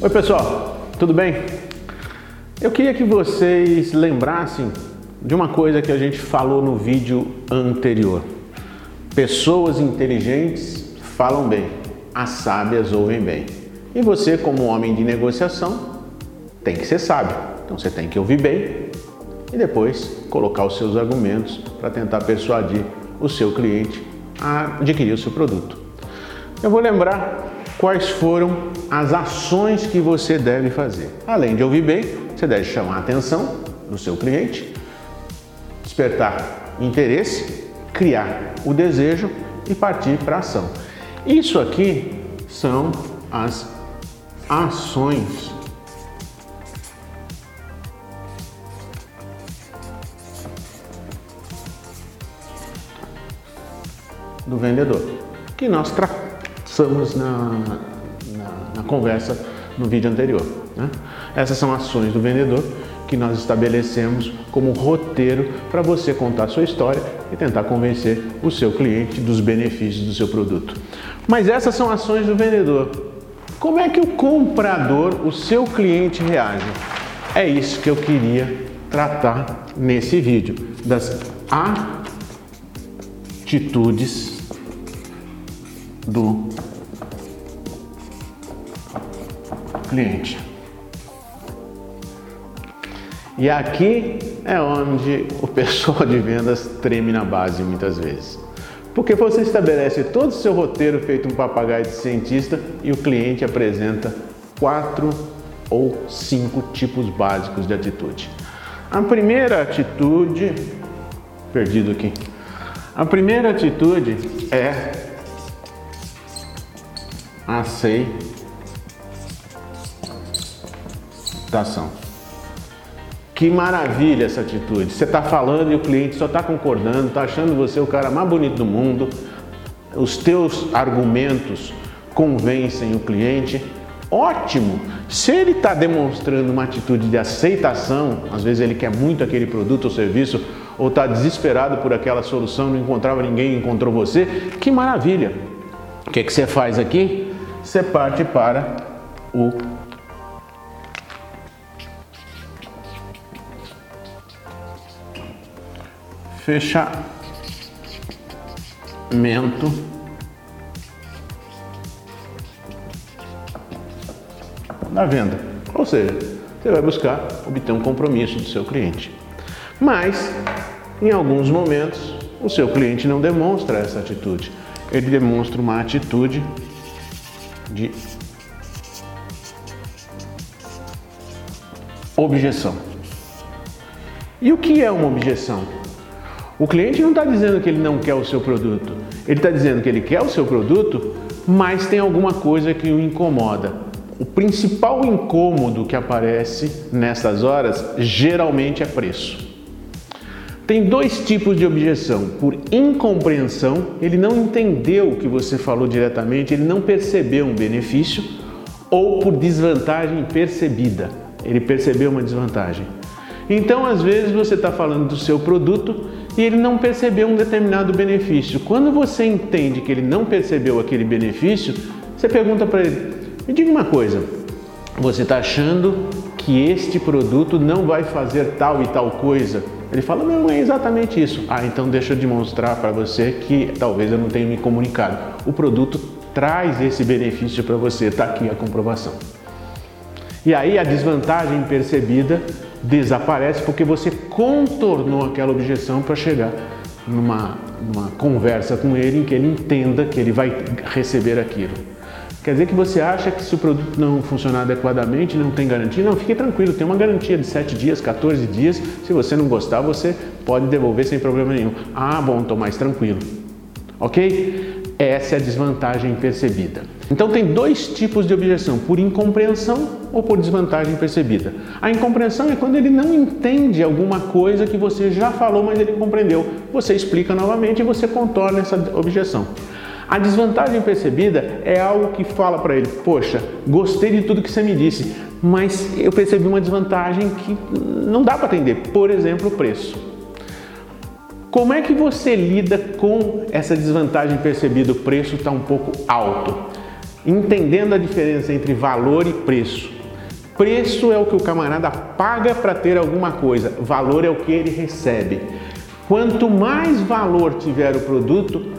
Oi, pessoal, tudo bem? Eu queria que vocês lembrassem de uma coisa que a gente falou no vídeo anterior. Pessoas inteligentes falam bem, as sábias ouvem bem. E você, como homem de negociação, tem que ser sábio. Então você tem que ouvir bem e depois colocar os seus argumentos para tentar persuadir o seu cliente a adquirir o seu produto. Eu vou lembrar quais foram as ações que você deve fazer. Além de ouvir bem, você deve chamar a atenção do seu cliente, despertar interesse, criar o desejo e partir para a ação. Isso aqui são as ações do vendedor, que nós traçamos na, na, na conversa no vídeo anterior. Né? Essas são ações do vendedor que nós estabelecemos como roteiro para você contar a sua história e tentar convencer o seu cliente dos benefícios do seu produto. Mas essas são ações do vendedor. Como é que o comprador, o seu cliente, reage? É isso que eu queria tratar nesse vídeo, das atitudes do cliente. E aqui é onde o pessoal de vendas treme na base muitas vezes. Porque você estabelece todo o seu roteiro feito um papagaio de cientista e o cliente apresenta quatro ou cinco tipos básicos de atitude. A primeira atitude, perdido aqui. A primeira atitude é Que maravilha essa atitude. Você está falando e o cliente só está concordando, está achando você o cara mais bonito do mundo. Os teus argumentos convencem o cliente. Ótimo! Se ele está demonstrando uma atitude de aceitação, às vezes ele quer muito aquele produto ou serviço, ou está desesperado por aquela solução, não encontrava ninguém, encontrou você, que maravilha! O que, que você faz aqui? você parte para o fechamento da venda. Ou seja, você vai buscar obter um compromisso do seu cliente. Mas, em alguns momentos, o seu cliente não demonstra essa atitude. Ele demonstra uma atitude de objeção. E o que é uma objeção? O cliente não está dizendo que ele não quer o seu produto, ele está dizendo que ele quer o seu produto, mas tem alguma coisa que o incomoda. O principal incômodo que aparece nessas horas geralmente é preço. Tem dois tipos de objeção. Por incompreensão, ele não entendeu o que você falou diretamente, ele não percebeu um benefício, ou por desvantagem percebida, ele percebeu uma desvantagem. Então, às vezes, você está falando do seu produto e ele não percebeu um determinado benefício. Quando você entende que ele não percebeu aquele benefício, você pergunta para ele: me diga uma coisa, você está achando que este produto não vai fazer tal e tal coisa? Ele fala: Não, é exatamente isso. Ah, então deixa eu demonstrar para você que talvez eu não tenha me comunicado. O produto traz esse benefício para você, está aqui a comprovação. E aí a desvantagem percebida desaparece porque você contornou aquela objeção para chegar numa, numa conversa com ele em que ele entenda que ele vai receber aquilo. Quer dizer que você acha que se o produto não funcionar adequadamente, não tem garantia? Não, fique tranquilo, tem uma garantia de 7 dias, 14 dias. Se você não gostar, você pode devolver sem problema nenhum. Ah, bom, estou mais tranquilo. Ok? Essa é a desvantagem percebida. Então tem dois tipos de objeção, por incompreensão ou por desvantagem percebida. A incompreensão é quando ele não entende alguma coisa que você já falou, mas ele compreendeu. Você explica novamente e você contorna essa objeção. A desvantagem percebida é algo que fala para ele: Poxa, gostei de tudo que você me disse, mas eu percebi uma desvantagem que não dá para atender. Por exemplo, o preço. Como é que você lida com essa desvantagem percebida? O preço está um pouco alto. entendendo a diferença entre valor e preço. Preço é o que o camarada paga para ter alguma coisa, valor é o que ele recebe. Quanto mais valor tiver o produto,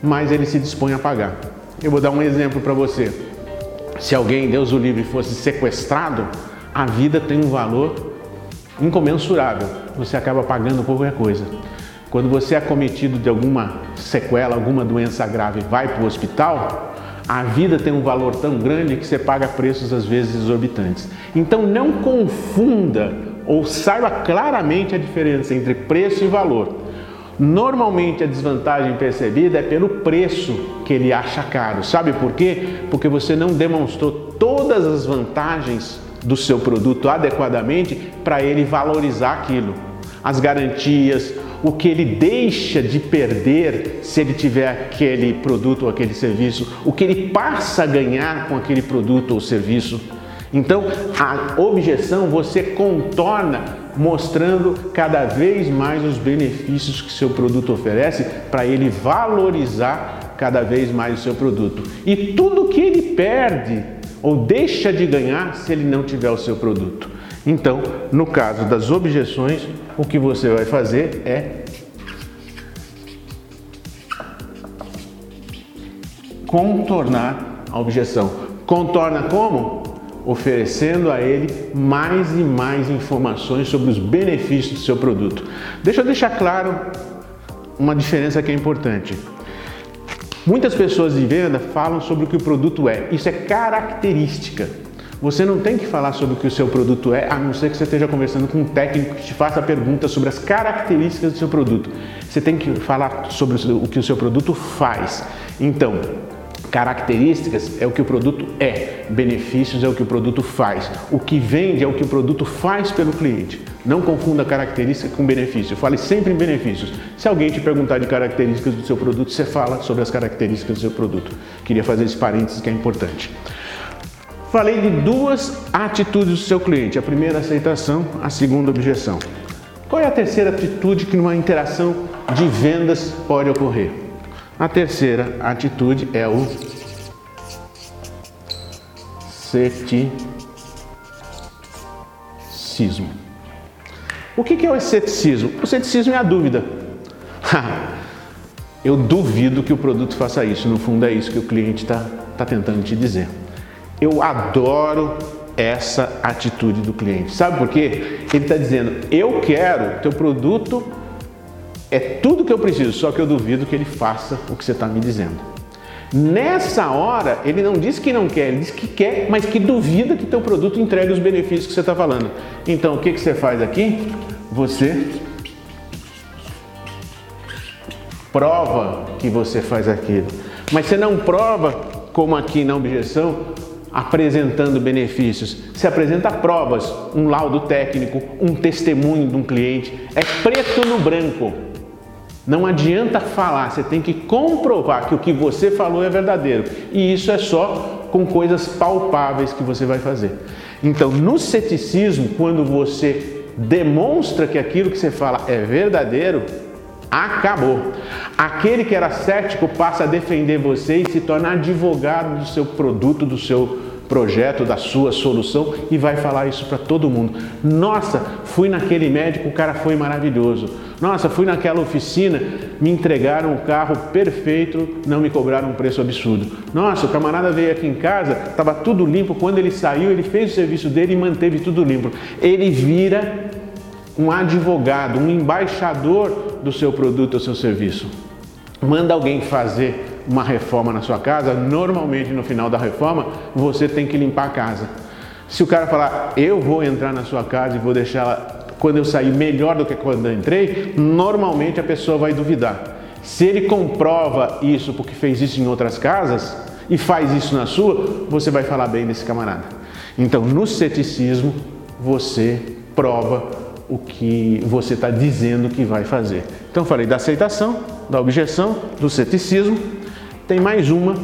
mais ele se dispõe a pagar. Eu vou dar um exemplo para você. Se alguém, Deus o livre, fosse sequestrado, a vida tem um valor incomensurável. Você acaba pagando qualquer coisa. Quando você é cometido de alguma sequela, alguma doença grave vai para o hospital, a vida tem um valor tão grande que você paga preços às vezes exorbitantes. Então não confunda ou saiba claramente a diferença entre preço e valor. Normalmente a desvantagem percebida é pelo preço que ele acha caro. Sabe por quê? Porque você não demonstrou todas as vantagens do seu produto adequadamente para ele valorizar aquilo. As garantias, o que ele deixa de perder se ele tiver aquele produto ou aquele serviço, o que ele passa a ganhar com aquele produto ou serviço. Então, a objeção você contorna mostrando cada vez mais os benefícios que seu produto oferece para ele valorizar cada vez mais o seu produto. E tudo que ele perde ou deixa de ganhar se ele não tiver o seu produto. Então, no caso das objeções, o que você vai fazer é contornar a objeção. Contorna como? Oferecendo a ele mais e mais informações sobre os benefícios do seu produto. Deixa eu deixar claro uma diferença que é importante. Muitas pessoas de venda falam sobre o que o produto é. Isso é característica. Você não tem que falar sobre o que o seu produto é, a não ser que você esteja conversando com um técnico que te faça perguntas sobre as características do seu produto. Você tem que falar sobre o que o seu produto faz. Então, características é o que o produto é, benefícios é o que o produto faz. O que vende é o que o produto faz pelo cliente. Não confunda característica com benefício. Fale sempre em benefícios. Se alguém te perguntar de características do seu produto, você fala sobre as características do seu produto. Queria fazer esse parênteses que é importante. Falei de duas atitudes do seu cliente: a primeira, aceitação, a segunda, objeção. Qual é a terceira atitude que numa interação de vendas pode ocorrer? A terceira atitude é o ceticismo. O que é o ceticismo? O ceticismo é a dúvida. Eu duvido que o produto faça isso. No fundo, é isso que o cliente está tá tentando te dizer. Eu adoro essa atitude do cliente. Sabe por quê? Ele está dizendo: eu quero, teu produto é tudo que eu preciso, só que eu duvido que ele faça o que você está me dizendo. Nessa hora, ele não diz que não quer, ele diz que quer, mas que duvida que teu produto entregue os benefícios que você está falando. Então, o que, que você faz aqui? Você prova que você faz aquilo. Mas você não prova, como aqui na objeção, apresentando benefícios. Se apresenta provas, um laudo técnico, um testemunho de um cliente. É preto no branco. Não adianta falar, você tem que comprovar que o que você falou é verdadeiro. E isso é só com coisas palpáveis que você vai fazer. Então, no ceticismo, quando você demonstra que aquilo que você fala é verdadeiro, acabou. Aquele que era cético passa a defender você e se torna advogado do seu produto, do seu projeto, da sua solução e vai falar isso para todo mundo. Nossa, fui naquele médico, o cara foi maravilhoso. Nossa, fui naquela oficina, me entregaram o carro perfeito, não me cobraram um preço absurdo. Nossa, o camarada veio aqui em casa, estava tudo limpo. Quando ele saiu, ele fez o serviço dele e manteve tudo limpo. Ele vira um advogado, um embaixador do seu produto ou seu serviço. Manda alguém fazer uma reforma na sua casa, normalmente no final da reforma você tem que limpar a casa. Se o cara falar, eu vou entrar na sua casa e vou deixá-la quando eu sair melhor do que quando eu entrei, normalmente a pessoa vai duvidar. Se ele comprova isso porque fez isso em outras casas e faz isso na sua, você vai falar bem desse camarada. Então, no ceticismo, você prova o que você está dizendo que vai fazer. Então, falei da aceitação, da objeção, do ceticismo tem mais uma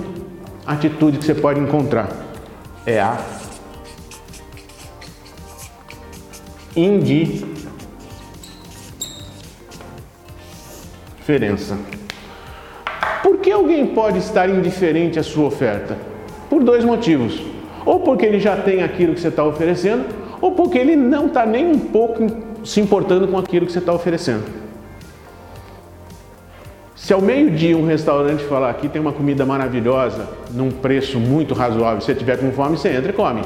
atitude que você pode encontrar. É a indiferença. Por que alguém pode estar indiferente à sua oferta? Por dois motivos. Ou porque ele já tem aquilo que você está oferecendo, ou porque ele não está nem um pouco se importando com aquilo que você está oferecendo. Se ao meio-dia um restaurante falar aqui tem uma comida maravilhosa, num preço muito razoável, se você tiver com fome, você entra e come.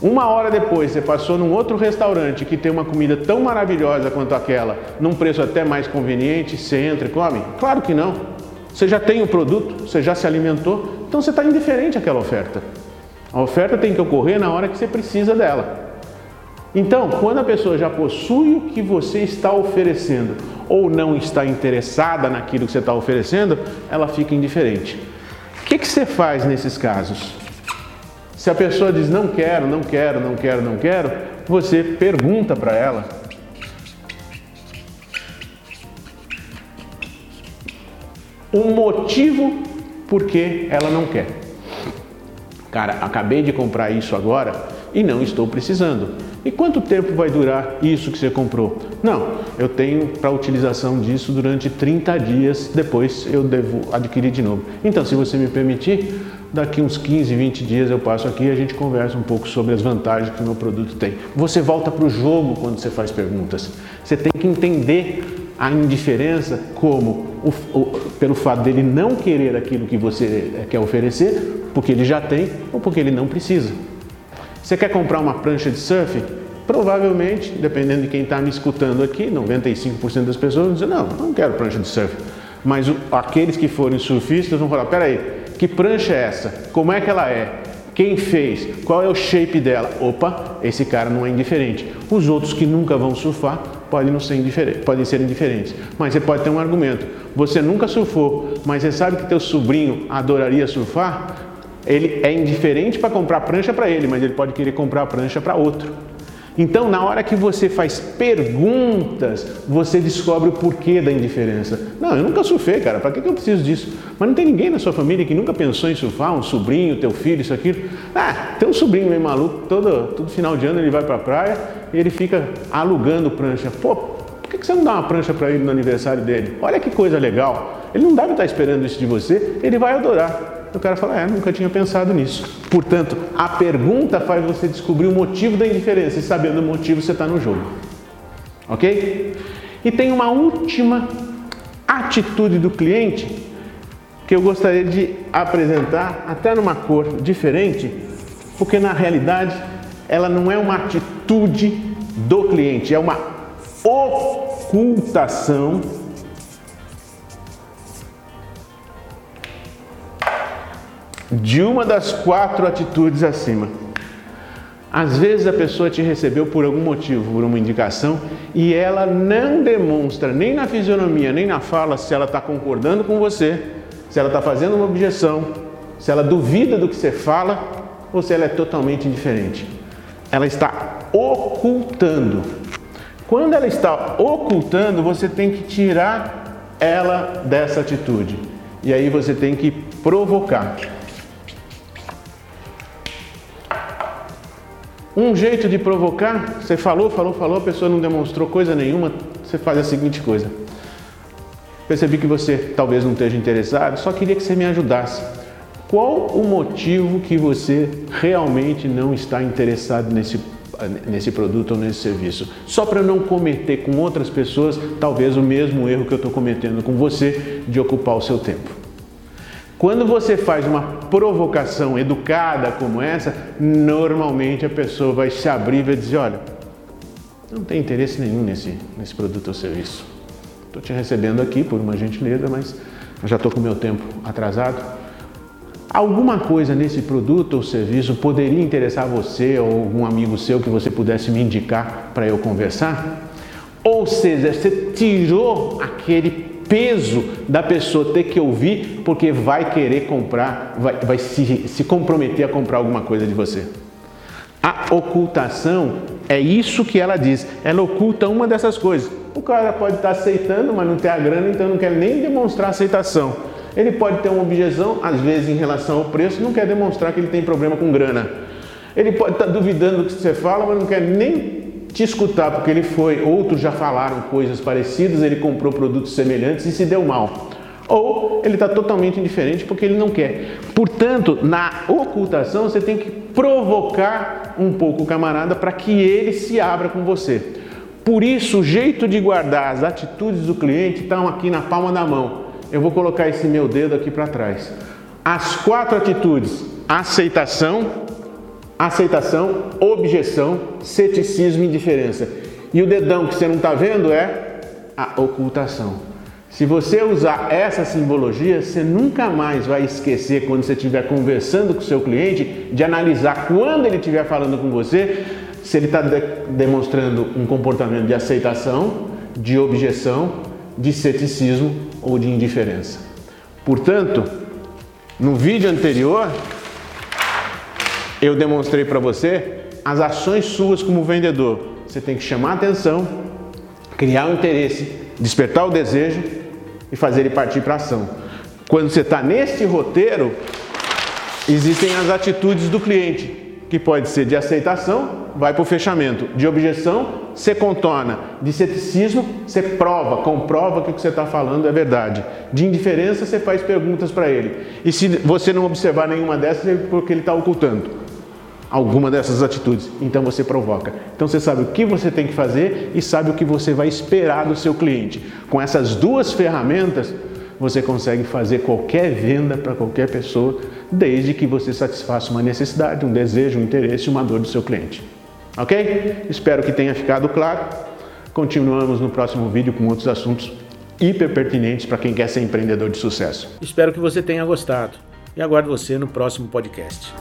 Uma hora depois você passou num outro restaurante que tem uma comida tão maravilhosa quanto aquela, num preço até mais conveniente, você entra e come? Claro que não. Você já tem o produto, você já se alimentou, então você está indiferente àquela oferta. A oferta tem que ocorrer na hora que você precisa dela. Então, quando a pessoa já possui o que você está oferecendo ou não está interessada naquilo que você está oferecendo, ela fica indiferente. O que, que você faz nesses casos? Se a pessoa diz não quero, não quero, não quero, não quero, você pergunta para ela. Um motivo por que ela não quer. Cara, acabei de comprar isso agora e não estou precisando. E quanto tempo vai durar isso que você comprou? Não, eu tenho para utilização disso durante 30 dias, depois eu devo adquirir de novo. Então, se você me permitir, daqui uns 15, 20 dias eu passo aqui e a gente conversa um pouco sobre as vantagens que o meu produto tem. Você volta para o jogo quando você faz perguntas. Você tem que entender a indiferença como o, o, pelo fato dele não querer aquilo que você eh, quer oferecer, porque ele já tem ou porque ele não precisa. Você quer comprar uma prancha de surf? Provavelmente, dependendo de quem está me escutando aqui, 95% das pessoas vão dizer: Não, não quero prancha de surf. Mas aqueles que forem surfistas vão falar: Peraí, que prancha é essa? Como é que ela é? Quem fez? Qual é o shape dela? Opa, esse cara não é indiferente. Os outros que nunca vão surfar podem, não ser, indiferentes, podem ser indiferentes. Mas você pode ter um argumento. Você nunca surfou, mas você sabe que teu sobrinho adoraria surfar? Ele é indiferente para comprar prancha para ele, mas ele pode querer comprar prancha para outro. Então, na hora que você faz perguntas, você descobre o porquê da indiferença. Não, eu nunca surfei, cara, para que eu preciso disso? Mas não tem ninguém na sua família que nunca pensou em surfar, um sobrinho, teu filho, isso, aquilo. Ah, tem um sobrinho meio maluco, todo, todo final de ano ele vai para a praia e ele fica alugando prancha. Pô, por que você não dá uma prancha para ele no aniversário dele? Olha que coisa legal. Ele não deve estar esperando isso de você, ele vai adorar. O cara fala, é, nunca tinha pensado nisso. Portanto, a pergunta faz você descobrir o motivo da indiferença e sabendo o motivo você está no jogo. Ok? E tem uma última atitude do cliente que eu gostaria de apresentar, até numa cor diferente, porque na realidade ela não é uma atitude do cliente, é uma ocultação de uma das quatro atitudes acima. Às vezes a pessoa te recebeu por algum motivo, por uma indicação, e ela não demonstra nem na fisionomia, nem na fala se ela está concordando com você, se ela está fazendo uma objeção, se ela duvida do que você fala ou se ela é totalmente indiferente. Ela está ocultando. Quando ela está ocultando, você tem que tirar ela dessa atitude. E aí você tem que provocar. Um jeito de provocar, você falou, falou, falou, a pessoa não demonstrou coisa nenhuma, você faz a seguinte coisa. Percebi que você talvez não esteja interessado, só queria que você me ajudasse. Qual o motivo que você realmente não está interessado nesse, nesse produto ou nesse serviço? Só para não cometer com outras pessoas talvez o mesmo erro que eu estou cometendo com você de ocupar o seu tempo. Quando você faz uma provocação educada como essa, normalmente a pessoa vai se abrir e vai dizer: Olha, não tem interesse nenhum nesse, nesse produto ou serviço. Estou te recebendo aqui por uma gentileza, mas já estou com meu tempo atrasado. Alguma coisa nesse produto ou serviço poderia interessar você ou algum amigo seu que você pudesse me indicar para eu conversar? Ou seja, você tirou aquele peso da pessoa ter que ouvir porque vai querer comprar, vai, vai se, se comprometer a comprar alguma coisa de você. A ocultação é isso que ela diz. Ela oculta uma dessas coisas. O cara pode estar aceitando, mas não tem a grana, então não quer nem demonstrar aceitação. Ele pode ter uma objeção, às vezes em relação ao preço, não quer demonstrar que ele tem problema com grana. Ele pode estar duvidando do que você fala, mas não quer nem te escutar, porque ele foi, outros já falaram coisas parecidas, ele comprou produtos semelhantes e se deu mal. ou ele está totalmente indiferente porque ele não quer. Portanto, na ocultação você tem que provocar um pouco o camarada para que ele se abra com você. Por isso, o jeito de guardar as atitudes do cliente estão aqui na palma da mão. Eu vou colocar esse meu dedo aqui para trás. As quatro atitudes: aceitação, aceitação, objeção, ceticismo e indiferença. E o dedão que você não está vendo é a ocultação. Se você usar essa simbologia, você nunca mais vai esquecer quando você estiver conversando com o seu cliente de analisar quando ele estiver falando com você se ele está de demonstrando um comportamento de aceitação, de objeção, de ceticismo ou de indiferença. Portanto, no vídeo anterior, eu demonstrei para você as ações suas como vendedor. Você tem que chamar atenção, criar o um interesse, despertar o desejo e fazer ele partir para ação. Quando você está neste roteiro, existem as atitudes do cliente, que pode ser de aceitação, vai para o fechamento, de objeção, você contorna, de ceticismo, você prova, comprova que o que você está falando é verdade, de indiferença, você faz perguntas para ele. E se você não observar nenhuma dessas, é porque ele está ocultando alguma dessas atitudes. Então você provoca. Então você sabe o que você tem que fazer e sabe o que você vai esperar do seu cliente. Com essas duas ferramentas, você consegue fazer qualquer venda para qualquer pessoa, desde que você satisfaça uma necessidade, um desejo, um interesse, uma dor do seu cliente. Ok? Espero que tenha ficado claro. Continuamos no próximo vídeo com outros assuntos hiper pertinentes para quem quer ser empreendedor de sucesso. Espero que você tenha gostado e aguardo você no próximo podcast.